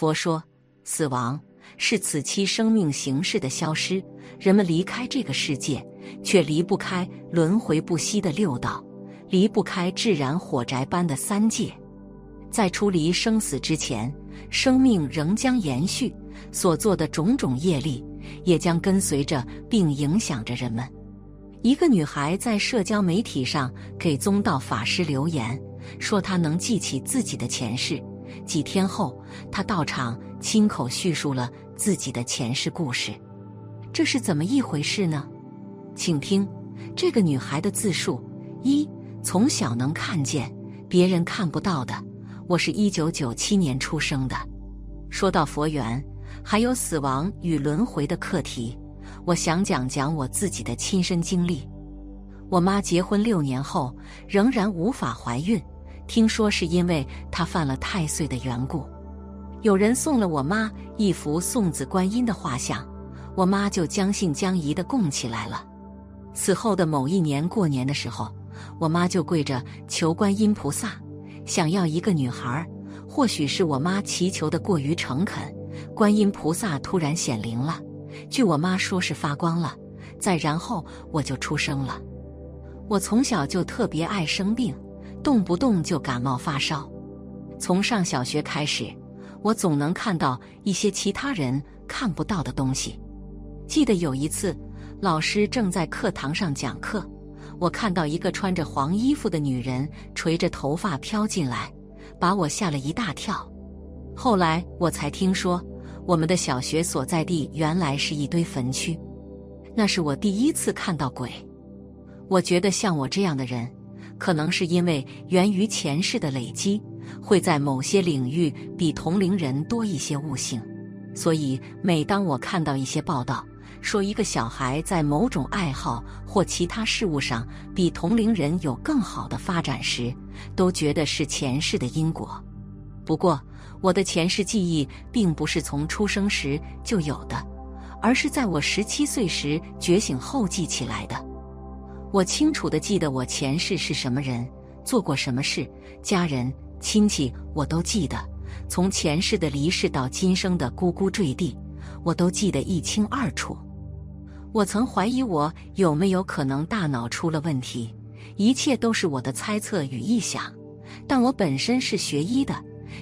佛说，死亡是此期生命形式的消失。人们离开这个世界，却离不开轮回不息的六道，离不开炙燃火宅般的三界。在出离生死之前，生命仍将延续，所做的种种业力也将跟随着并影响着人们。一个女孩在社交媒体上给宗道法师留言，说她能记起自己的前世。几天后，她到场亲口叙述了自己的前世故事。这是怎么一回事呢？请听这个女孩的自述：一，从小能看见别人看不到的。我是一九九七年出生的。说到佛缘，还有死亡与轮回的课题。我想讲讲我自己的亲身经历。我妈结婚六年后仍然无法怀孕，听说是因为他犯了太岁的缘故。有人送了我妈一幅送子观音的画像，我妈就将信将疑的供起来了。此后的某一年过年的时候，我妈就跪着求观音菩萨，想要一个女孩。或许是我妈祈求的过于诚恳，观音菩萨突然显灵了。据我妈说，是发光了。再然后，我就出生了。我从小就特别爱生病，动不动就感冒发烧。从上小学开始，我总能看到一些其他人看不到的东西。记得有一次，老师正在课堂上讲课，我看到一个穿着黄衣服的女人垂着头发飘进来，把我吓了一大跳。后来我才听说。我们的小学所在地原来是一堆坟区，那是我第一次看到鬼。我觉得像我这样的人，可能是因为源于前世的累积，会在某些领域比同龄人多一些悟性。所以，每当我看到一些报道说一个小孩在某种爱好或其他事物上比同龄人有更好的发展时，都觉得是前世的因果。不过，我的前世记忆并不是从出生时就有的，而是在我十七岁时觉醒后记起来的。我清楚的记得我前世是什么人，做过什么事，家人亲戚我都记得。从前世的离世到今生的咕咕坠地，我都记得一清二楚。我曾怀疑我有没有可能大脑出了问题，一切都是我的猜测与臆想。但我本身是学医的。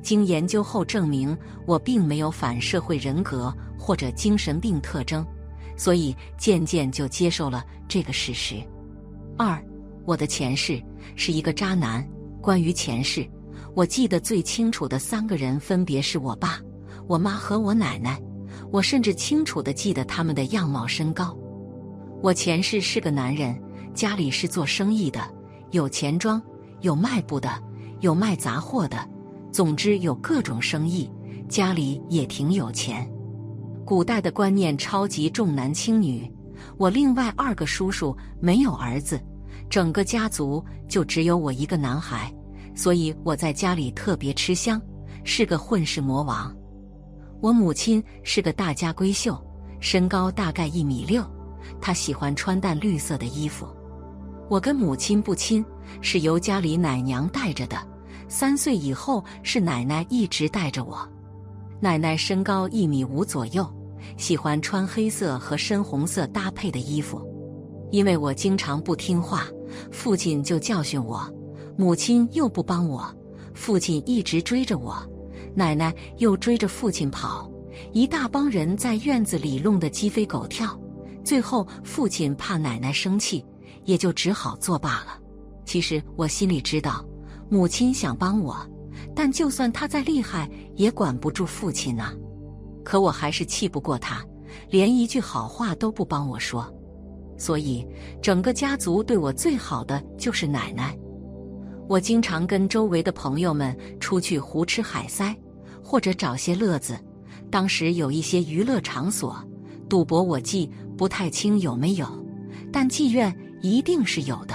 经研究后证明，我并没有反社会人格或者精神病特征，所以渐渐就接受了这个事实。二，我的前世是一个渣男。关于前世，我记得最清楚的三个人分别是我爸、我妈和我奶奶。我甚至清楚的记得他们的样貌、身高。我前世是个男人，家里是做生意的，有钱庄，有卖布的，有卖杂货的。总之有各种生意，家里也挺有钱。古代的观念超级重男轻女，我另外二个叔叔没有儿子，整个家族就只有我一个男孩，所以我在家里特别吃香，是个混世魔王。我母亲是个大家闺秀，身高大概一米六，她喜欢穿淡绿色的衣服。我跟母亲不亲，是由家里奶娘带着的。三岁以后是奶奶一直带着我，奶奶身高一米五左右，喜欢穿黑色和深红色搭配的衣服。因为我经常不听话，父亲就教训我，母亲又不帮我，父亲一直追着我，奶奶又追着父亲跑，一大帮人在院子里弄得鸡飞狗跳。最后父亲怕奶奶生气，也就只好作罢了。其实我心里知道。母亲想帮我，但就算他再厉害，也管不住父亲呐。可我还是气不过他，连一句好话都不帮我说。所以，整个家族对我最好的就是奶奶。我经常跟周围的朋友们出去胡吃海塞，或者找些乐子。当时有一些娱乐场所，赌博我记不太清有没有，但妓院一定是有的。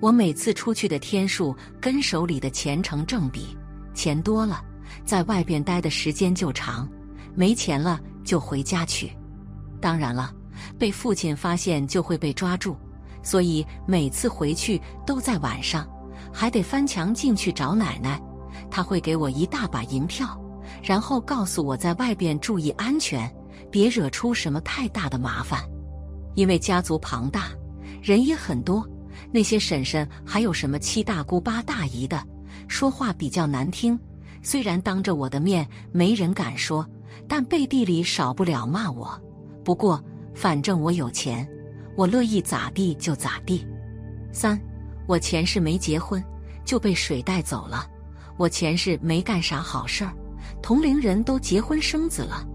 我每次出去的天数跟手里的钱成正比，钱多了，在外边待的时间就长；没钱了就回家去。当然了，被父亲发现就会被抓住，所以每次回去都在晚上，还得翻墙进去找奶奶。他会给我一大把银票，然后告诉我在外边注意安全，别惹出什么太大的麻烦。因为家族庞大，人也很多，那些婶婶还有什么七大姑八大姨的，说话比较难听。虽然当着我的面没人敢说，但背地里少不了骂我。不过反正我有钱，我乐意咋地就咋地。三，我前世没结婚就被水带走了。我前世没干啥好事儿，同龄人都结婚生子了，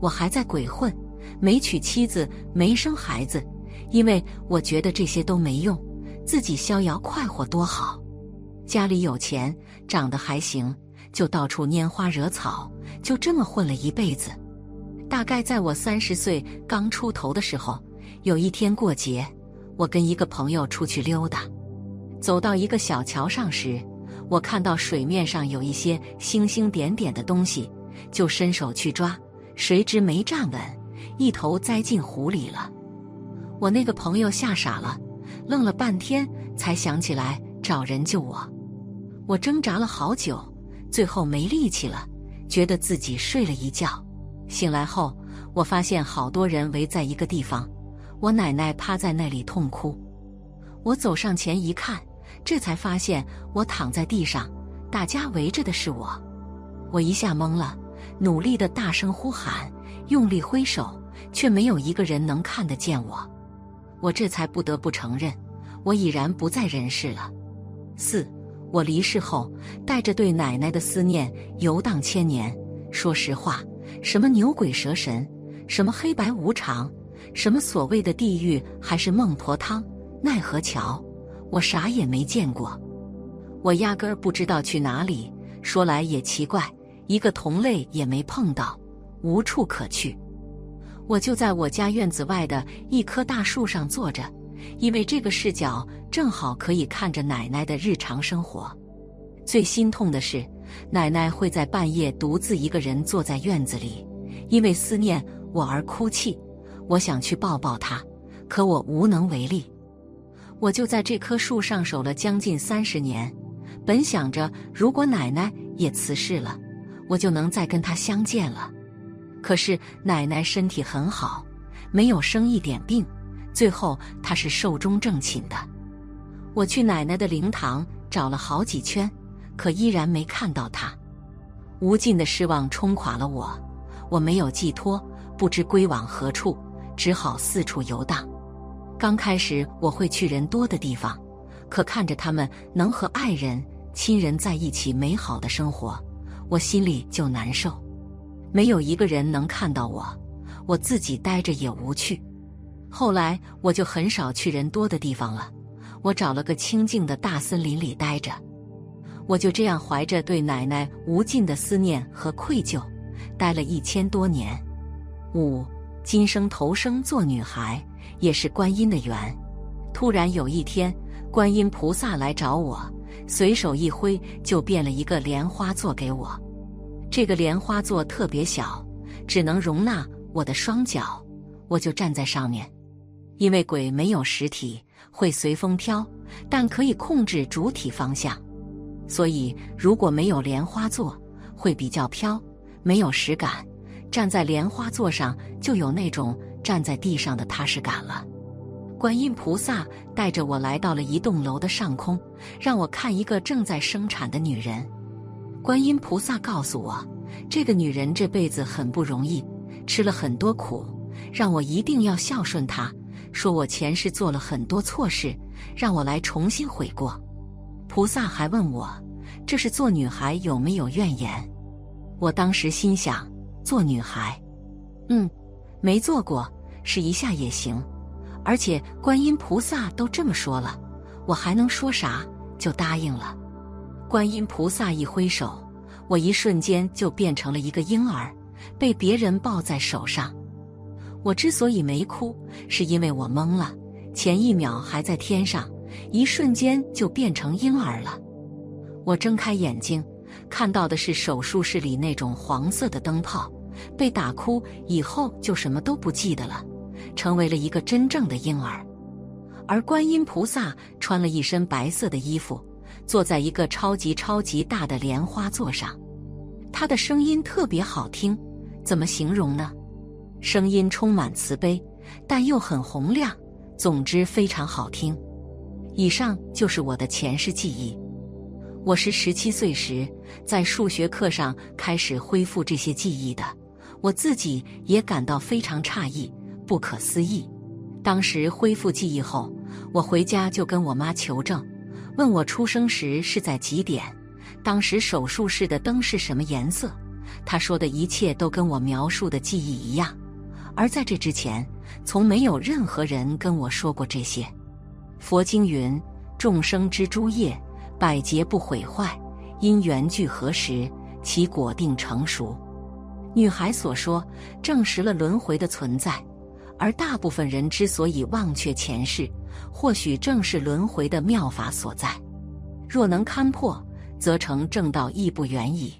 我还在鬼混，没娶妻子，没生孩子，因为我觉得这些都没用，自己逍遥快活多好。家里有钱，长得还行，就到处拈花惹草，就这么混了一辈子。大概在我三十岁刚出头的时候，有一天过节，我跟一个朋友出去溜达，走到一个小桥上时。我看到水面上有一些星星点点的东西，就伸手去抓，谁知没站稳，一头栽进湖里了。我那个朋友吓傻了，愣了半天，才想起来找人救我。我挣扎了好久，最后没力气了，觉得自己睡了一觉。醒来后，我发现好多人围在一个地方，我奶奶趴在那里痛哭。我走上前一看。这才发现我躺在地上，大家围着的是我，我一下懵了，努力的大声呼喊，用力挥手，却没有一个人能看得见我。我这才不得不承认，我已然不在人世了。四，我离世后，带着对奶奶的思念游荡千年。说实话，什么牛鬼蛇神，什么黑白无常，什么所谓的地狱还是孟婆汤、奈何桥。我啥也没见过，我压根儿不知道去哪里。说来也奇怪，一个同类也没碰到，无处可去。我就在我家院子外的一棵大树上坐着，因为这个视角正好可以看着奶奶的日常生活。最心痛的是，奶奶会在半夜独自一个人坐在院子里，因为思念我而哭泣。我想去抱抱她，可我无能为力。我就在这棵树上守了将近三十年，本想着如果奶奶也辞世了，我就能再跟她相见了。可是奶奶身体很好，没有生一点病，最后他是寿终正寝的。我去奶奶的灵堂找了好几圈，可依然没看到她。无尽的失望冲垮了我，我没有寄托，不知归往何处，只好四处游荡。刚开始我会去人多的地方，可看着他们能和爱人、亲人在一起美好的生活，我心里就难受。没有一个人能看到我，我自己待着也无趣。后来我就很少去人多的地方了，我找了个清静的大森林里待着。我就这样怀着对奶奶无尽的思念和愧疚，待了一千多年。五，今生投生做女孩。也是观音的缘。突然有一天，观音菩萨来找我，随手一挥就变了一个莲花座给我。这个莲花座特别小，只能容纳我的双脚，我就站在上面。因为鬼没有实体，会随风飘，但可以控制主体方向，所以如果没有莲花座，会比较飘，没有实感。站在莲花座上，就有那种。站在地上的踏实感了。观音菩萨带着我来到了一栋楼的上空，让我看一个正在生产的女人。观音菩萨告诉我，这个女人这辈子很不容易，吃了很多苦，让我一定要孝顺她。说我前世做了很多错事，让我来重新悔过。菩萨还问我，这是做女孩有没有怨言？我当时心想，做女孩，嗯，没做过。试一下也行，而且观音菩萨都这么说了，我还能说啥？就答应了。观音菩萨一挥手，我一瞬间就变成了一个婴儿，被别人抱在手上。我之所以没哭，是因为我懵了。前一秒还在天上，一瞬间就变成婴儿了。我睁开眼睛，看到的是手术室里那种黄色的灯泡。被打哭以后，就什么都不记得了。成为了一个真正的婴儿，而观音菩萨穿了一身白色的衣服，坐在一个超级超级大的莲花座上。他的声音特别好听，怎么形容呢？声音充满慈悲，但又很洪亮。总之非常好听。以上就是我的前世记忆。我是十七岁时在数学课上开始恢复这些记忆的，我自己也感到非常诧异、不可思议。当时恢复记忆后，我回家就跟我妈求证，问我出生时是在几点，当时手术室的灯是什么颜色。她说的一切都跟我描述的记忆一样。而在这之前，从没有任何人跟我说过这些。佛经云：“众生之诸业，百劫不毁坏，因缘聚合时，其果定成熟。”女孩所说，证实了轮回的存在。而大部分人之所以忘却前世，或许正是轮回的妙法所在。若能勘破，则成正道亦不远矣。